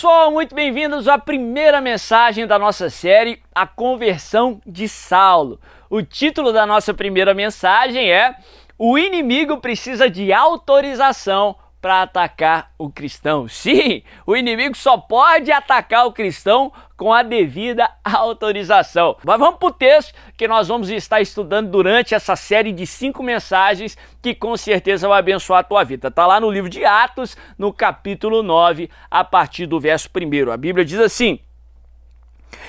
Pessoal, muito bem-vindos à primeira mensagem da nossa série A Conversão de Saulo. O título da nossa primeira mensagem é O inimigo precisa de autorização para atacar o cristão. Sim, o inimigo só pode atacar o cristão com a devida autorização. Mas vamos para o texto que nós vamos estar estudando durante essa série de cinco mensagens que com certeza vai abençoar a tua vida. Está lá no livro de Atos, no capítulo 9, a partir do verso 1. A Bíblia diz assim: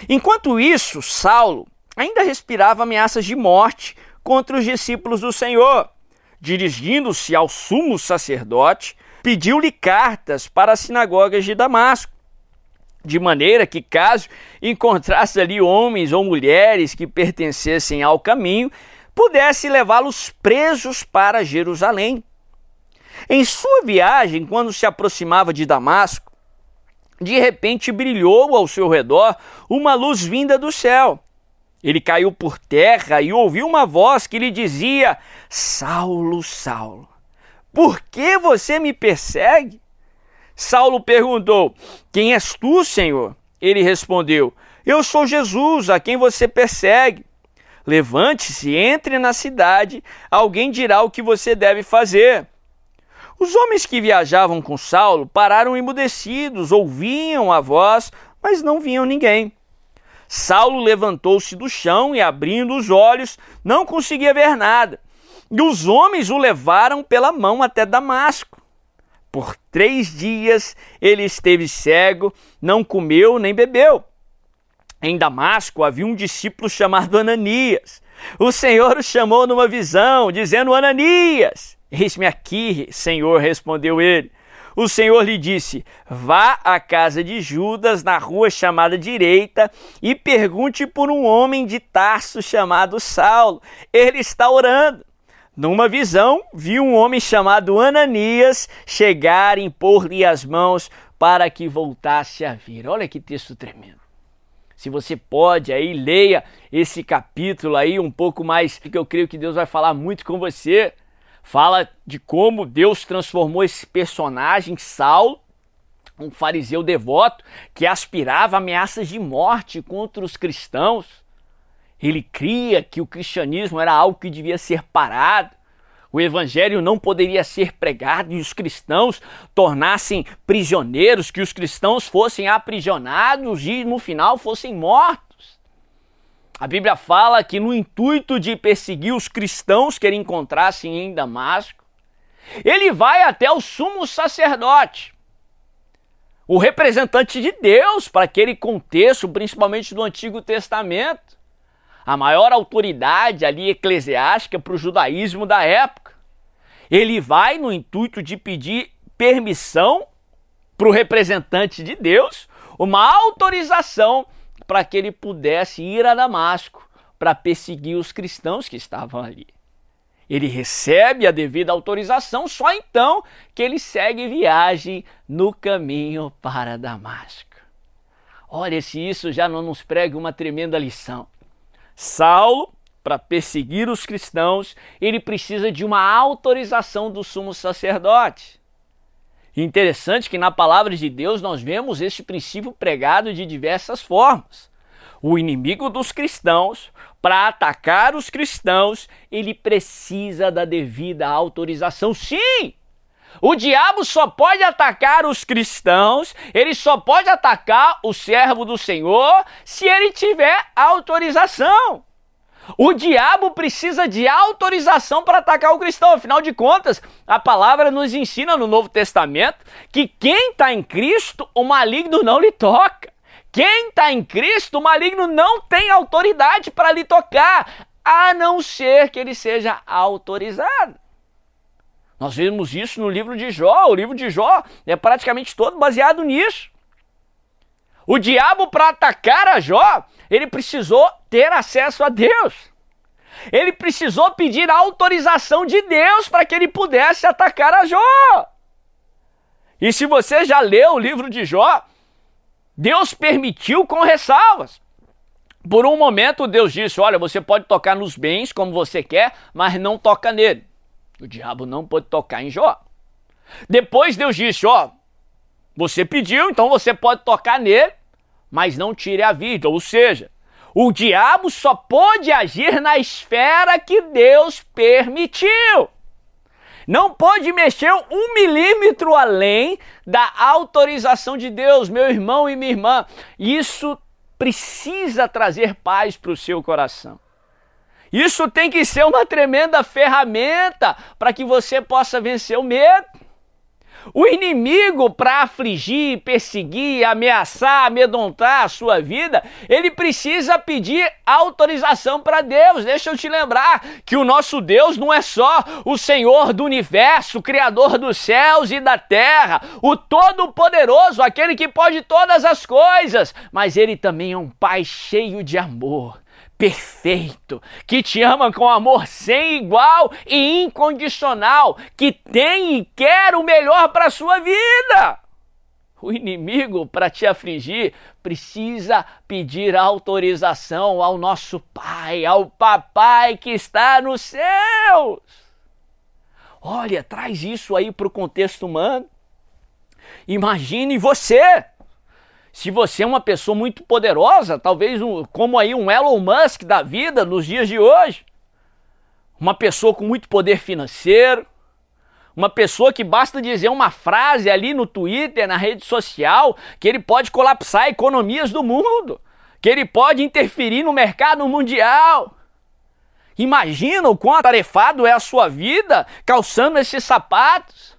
Enquanto isso, Saulo ainda respirava ameaças de morte contra os discípulos do Senhor. Dirigindo-se ao sumo sacerdote, pediu-lhe cartas para as sinagogas de Damasco, de maneira que, caso encontrasse ali homens ou mulheres que pertencessem ao caminho, pudesse levá-los presos para Jerusalém. Em sua viagem, quando se aproximava de Damasco, de repente brilhou ao seu redor uma luz vinda do céu. Ele caiu por terra e ouviu uma voz que lhe dizia: Saulo, Saulo, por que você me persegue? Saulo perguntou: Quem és tu, Senhor? Ele respondeu: Eu sou Jesus, a quem você persegue. Levante-se, entre na cidade, alguém dirá o que você deve fazer. Os homens que viajavam com Saulo pararam emudecidos, ouviam a voz, mas não viam ninguém. Saulo levantou-se do chão e, abrindo os olhos, não conseguia ver nada. E os homens o levaram pela mão até Damasco. Por três dias ele esteve cego, não comeu nem bebeu. Em Damasco havia um discípulo chamado Ananias. O Senhor o chamou numa visão, dizendo: Ananias! Eis-me aqui, Senhor, respondeu ele. O Senhor lhe disse: Vá à casa de Judas, na rua chamada Direita, e pergunte por um homem de Tarso chamado Saulo. Ele está orando. Numa visão, viu um homem chamado Ananias chegar e impor-lhe as mãos para que voltasse a vir. Olha que texto tremendo. Se você pode aí, leia esse capítulo aí um pouco mais, que eu creio que Deus vai falar muito com você. Fala de como Deus transformou esse personagem, Saulo, um fariseu devoto que aspirava ameaças de morte contra os cristãos ele cria que o cristianismo era algo que devia ser parado. O evangelho não poderia ser pregado e os cristãos tornassem prisioneiros, que os cristãos fossem aprisionados e no final fossem mortos. A Bíblia fala que no intuito de perseguir os cristãos que ele encontrasse em Damasco, ele vai até o sumo sacerdote, o representante de Deus para aquele contexto, principalmente do Antigo Testamento a maior autoridade ali eclesiástica para o judaísmo da época. Ele vai no intuito de pedir permissão para o representante de Deus, uma autorização para que ele pudesse ir a Damasco para perseguir os cristãos que estavam ali. Ele recebe a devida autorização, só então que ele segue viagem no caminho para Damasco. Olha se isso já não nos prega uma tremenda lição. Saulo, para perseguir os cristãos, ele precisa de uma autorização do sumo sacerdote. Interessante que na palavra de Deus nós vemos este princípio pregado de diversas formas. O inimigo dos cristãos, para atacar os cristãos, ele precisa da devida autorização. Sim! O diabo só pode atacar os cristãos, ele só pode atacar o servo do Senhor se ele tiver autorização. O diabo precisa de autorização para atacar o cristão. Afinal de contas, a palavra nos ensina no Novo Testamento que quem está em Cristo, o maligno não lhe toca. Quem está em Cristo, o maligno não tem autoridade para lhe tocar, a não ser que ele seja autorizado. Nós vemos isso no livro de Jó. O livro de Jó é praticamente todo baseado nisso. O diabo, para atacar a Jó, ele precisou ter acesso a Deus. Ele precisou pedir autorização de Deus para que ele pudesse atacar a Jó. E se você já leu o livro de Jó, Deus permitiu com ressalvas. Por um momento, Deus disse: Olha, você pode tocar nos bens como você quer, mas não toca nele. O diabo não pôde tocar em Jó. Depois Deus disse: Ó, Você pediu, então você pode tocar nele, mas não tire a vida. Ou seja, o diabo só pode agir na esfera que Deus permitiu. Não pode mexer um milímetro além da autorização de Deus, meu irmão e minha irmã. Isso precisa trazer paz para o seu coração. Isso tem que ser uma tremenda ferramenta para que você possa vencer o medo. O inimigo, para afligir, perseguir, ameaçar, amedrontar a sua vida, ele precisa pedir autorização para Deus. Deixa eu te lembrar que o nosso Deus não é só o Senhor do universo, o Criador dos céus e da terra, o Todo-Poderoso, aquele que pode todas as coisas, mas ele também é um Pai cheio de amor perfeito, que te ama com amor sem igual e incondicional, que tem e quer o melhor para a sua vida. O inimigo, para te afligir, precisa pedir autorização ao nosso Pai, ao Papai que está nos céus. Olha, traz isso aí para o contexto humano. Imagine você se você é uma pessoa muito poderosa, talvez um, como aí um Elon Musk da vida nos dias de hoje, uma pessoa com muito poder financeiro, uma pessoa que basta dizer uma frase ali no Twitter, na rede social, que ele pode colapsar economias do mundo, que ele pode interferir no mercado mundial. Imagina o quão atarefado é a sua vida calçando esses sapatos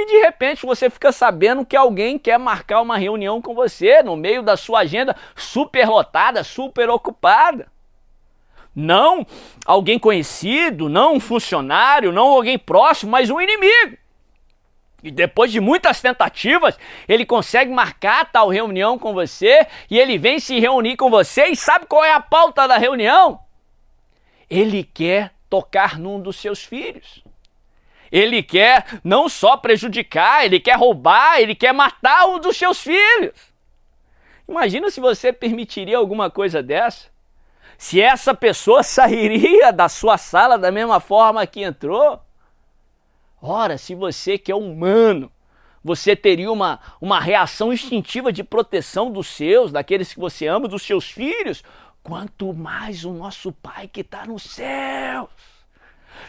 e de repente você fica sabendo que alguém quer marcar uma reunião com você no meio da sua agenda super lotada, super ocupada. Não alguém conhecido, não um funcionário, não alguém próximo, mas um inimigo. E depois de muitas tentativas, ele consegue marcar tal reunião com você e ele vem se reunir com você e sabe qual é a pauta da reunião? Ele quer tocar num dos seus filhos. Ele quer não só prejudicar, ele quer roubar, ele quer matar um dos seus filhos. Imagina se você permitiria alguma coisa dessa. Se essa pessoa sairia da sua sala da mesma forma que entrou. Ora, se você que é humano, você teria uma, uma reação instintiva de proteção dos seus, daqueles que você ama, dos seus filhos, quanto mais o nosso Pai que está nos céus.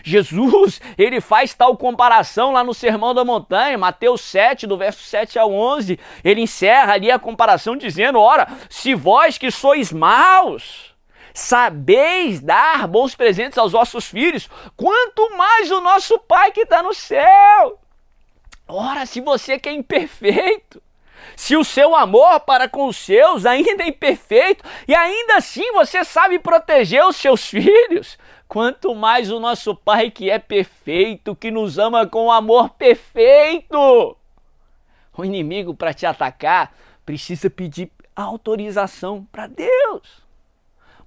Jesus, ele faz tal comparação lá no Sermão da Montanha, Mateus 7, do verso 7 ao 11. Ele encerra ali a comparação dizendo: Ora, se vós que sois maus, sabeis dar bons presentes aos vossos filhos, quanto mais o nosso Pai que está no céu. Ora, se você que é imperfeito, se o seu amor para com os seus ainda é imperfeito e ainda assim você sabe proteger os seus filhos, quanto mais o nosso Pai que é perfeito, que nos ama com amor perfeito. O inimigo para te atacar precisa pedir autorização para Deus.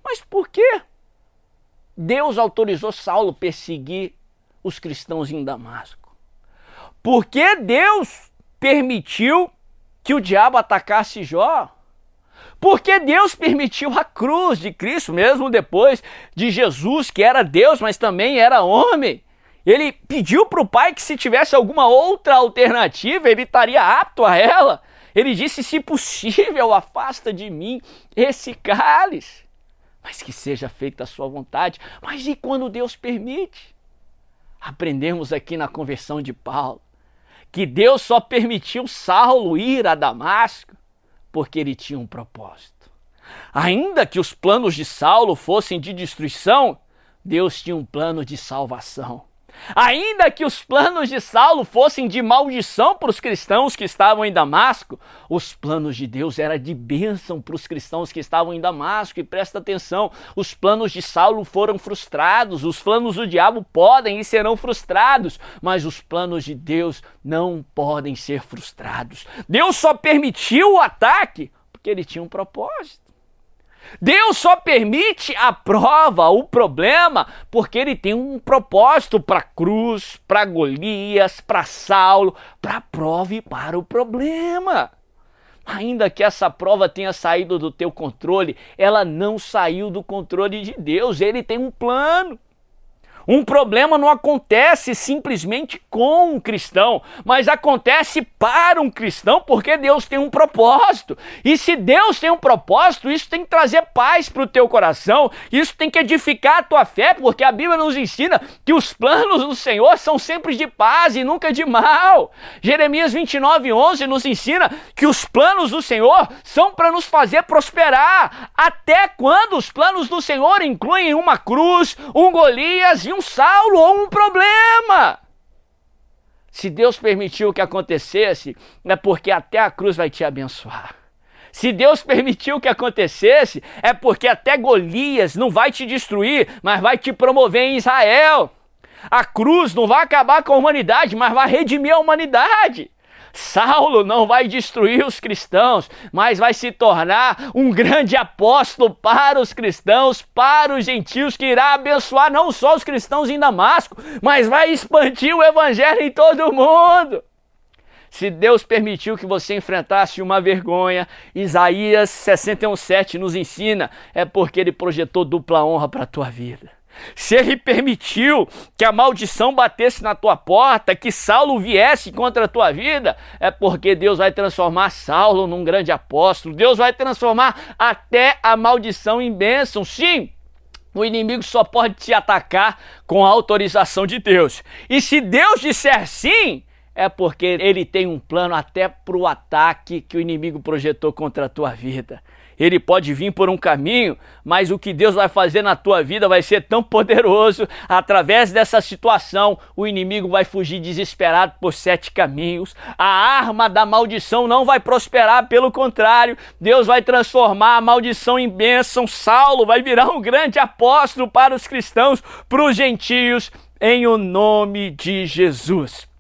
Mas por quê? Deus autorizou Saulo perseguir os cristãos em Damasco. Porque Deus permitiu que o diabo atacasse Jó? Porque Deus permitiu a cruz de Cristo, mesmo depois de Jesus, que era Deus, mas também era homem. Ele pediu para o Pai que se tivesse alguma outra alternativa, ele estaria apto a ela. Ele disse: se possível, afasta de mim esse cálice, mas que seja feita a sua vontade. Mas e quando Deus permite? Aprendemos aqui na conversão de Paulo que Deus só permitiu Saulo ir a Damasco porque ele tinha um propósito. Ainda que os planos de Saulo fossem de destruição, Deus tinha um plano de salvação. Ainda que os planos de Saulo fossem de maldição para os cristãos que estavam em Damasco, os planos de Deus eram de bênção para os cristãos que estavam em Damasco. E presta atenção: os planos de Saulo foram frustrados, os planos do diabo podem e serão frustrados, mas os planos de Deus não podem ser frustrados. Deus só permitiu o ataque porque ele tinha um propósito. Deus só permite a prova, o problema, porque ele tem um propósito para a cruz, para Golias, para Saulo, para a prova e para o problema. Ainda que essa prova tenha saído do teu controle, ela não saiu do controle de Deus, ele tem um plano. Um problema não acontece simplesmente com um cristão, mas acontece para um cristão porque Deus tem um propósito. E se Deus tem um propósito, isso tem que trazer paz para o teu coração, isso tem que edificar a tua fé, porque a Bíblia nos ensina que os planos do Senhor são sempre de paz e nunca de mal. Jeremias 29, 11 nos ensina que os planos do Senhor são para nos fazer prosperar. Até quando os planos do Senhor incluem uma cruz, um Golias e um Saulo ou um problema. Se Deus permitiu que acontecesse, é porque até a cruz vai te abençoar. Se Deus permitiu que acontecesse, é porque até Golias não vai te destruir, mas vai te promover em Israel. A cruz não vai acabar com a humanidade, mas vai redimir a humanidade. Saulo não vai destruir os cristãos, mas vai se tornar um grande apóstolo para os cristãos, para os gentios, que irá abençoar não só os cristãos em Damasco, mas vai expandir o evangelho em todo o mundo. Se Deus permitiu que você enfrentasse uma vergonha, Isaías 61:7 nos ensina, é porque ele projetou dupla honra para a tua vida. Se ele permitiu que a maldição batesse na tua porta, que Saulo viesse contra a tua vida, é porque Deus vai transformar Saulo num grande apóstolo. Deus vai transformar até a maldição em bênção. Sim, o inimigo só pode te atacar com a autorização de Deus. E se Deus disser sim, é porque ele tem um plano até para o ataque que o inimigo projetou contra a tua vida ele pode vir por um caminho, mas o que Deus vai fazer na tua vida vai ser tão poderoso. Através dessa situação, o inimigo vai fugir desesperado por sete caminhos. A arma da maldição não vai prosperar, pelo contrário, Deus vai transformar a maldição em bênção. Saulo vai virar um grande apóstolo para os cristãos, para os gentios, em o nome de Jesus.